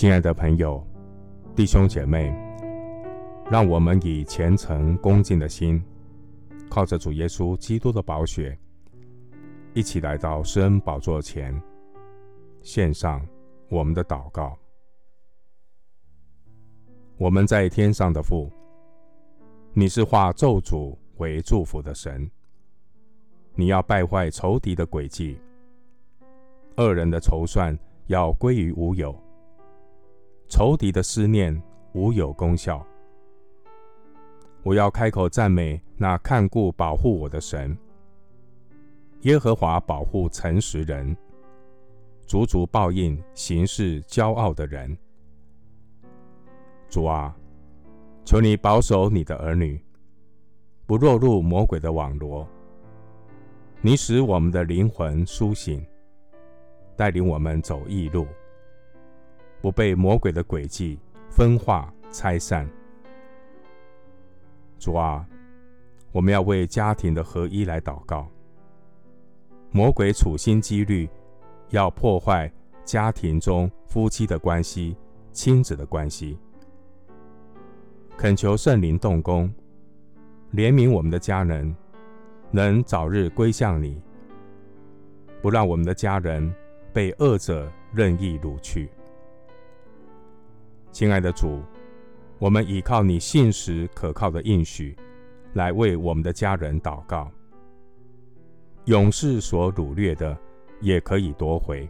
亲爱的朋友、弟兄姐妹，让我们以虔诚恭敬的心，靠着主耶稣基督的宝血，一起来到施恩宝座前，献上我们的祷告。我们在天上的父，你是化咒诅为祝福的神，你要败坏仇敌的诡计，恶人的筹算要归于无有。仇敌的思念无有功效。我要开口赞美那看顾保护我的神。耶和华保护诚实人，足足报应行事骄傲的人。主啊，求你保守你的儿女，不落入魔鬼的网罗。你使我们的灵魂苏醒，带领我们走义路。不被魔鬼的诡计分化拆散。主啊，我们要为家庭的合一来祷告。魔鬼处心积虑要破坏家庭中夫妻的关系、亲子的关系。恳求圣灵动工，怜悯我们的家人，能早日归向你，不让我们的家人被恶者任意掳去。亲爱的主，我们倚靠你信实可靠的应许，来为我们的家人祷告。勇士所掳掠的，也可以夺回；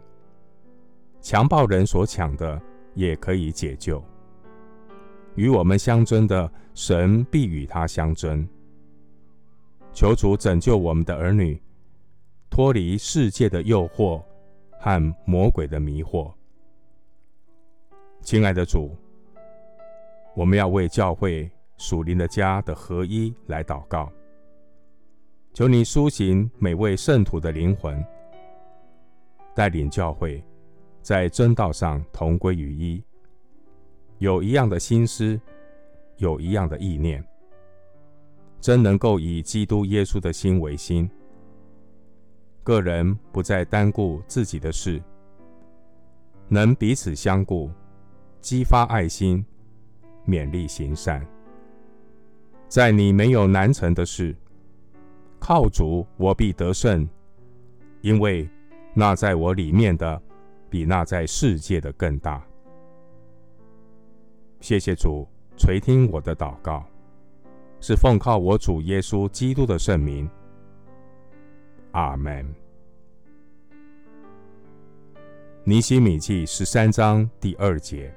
强暴人所抢的，也可以解救。与我们相争的，神必与他相争。求主拯救我们的儿女，脱离世界的诱惑和魔鬼的迷惑。亲爱的主，我们要为教会属灵的家的合一来祷告。求你苏醒每位圣徒的灵魂，带领教会在真道上同归于一，有一样的心思，有一样的意念，真能够以基督耶稣的心为心。个人不再单顾自己的事，能彼此相顾。激发爱心，勉励行善，在你没有难成的事，靠主我必得胜，因为那在我里面的，比那在世界的更大。谢谢主垂听我的祷告，是奉靠我主耶稣基督的圣名。阿门。尼希米记十三章第二节。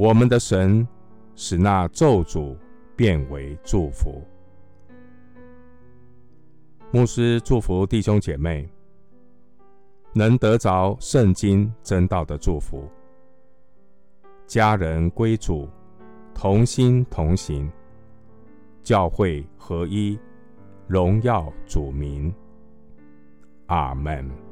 我们的神使那咒诅变为祝福。牧师祝福弟兄姐妹，能得着圣经真道的祝福，家人归主，同心同行，教会合一，荣耀主名。阿门。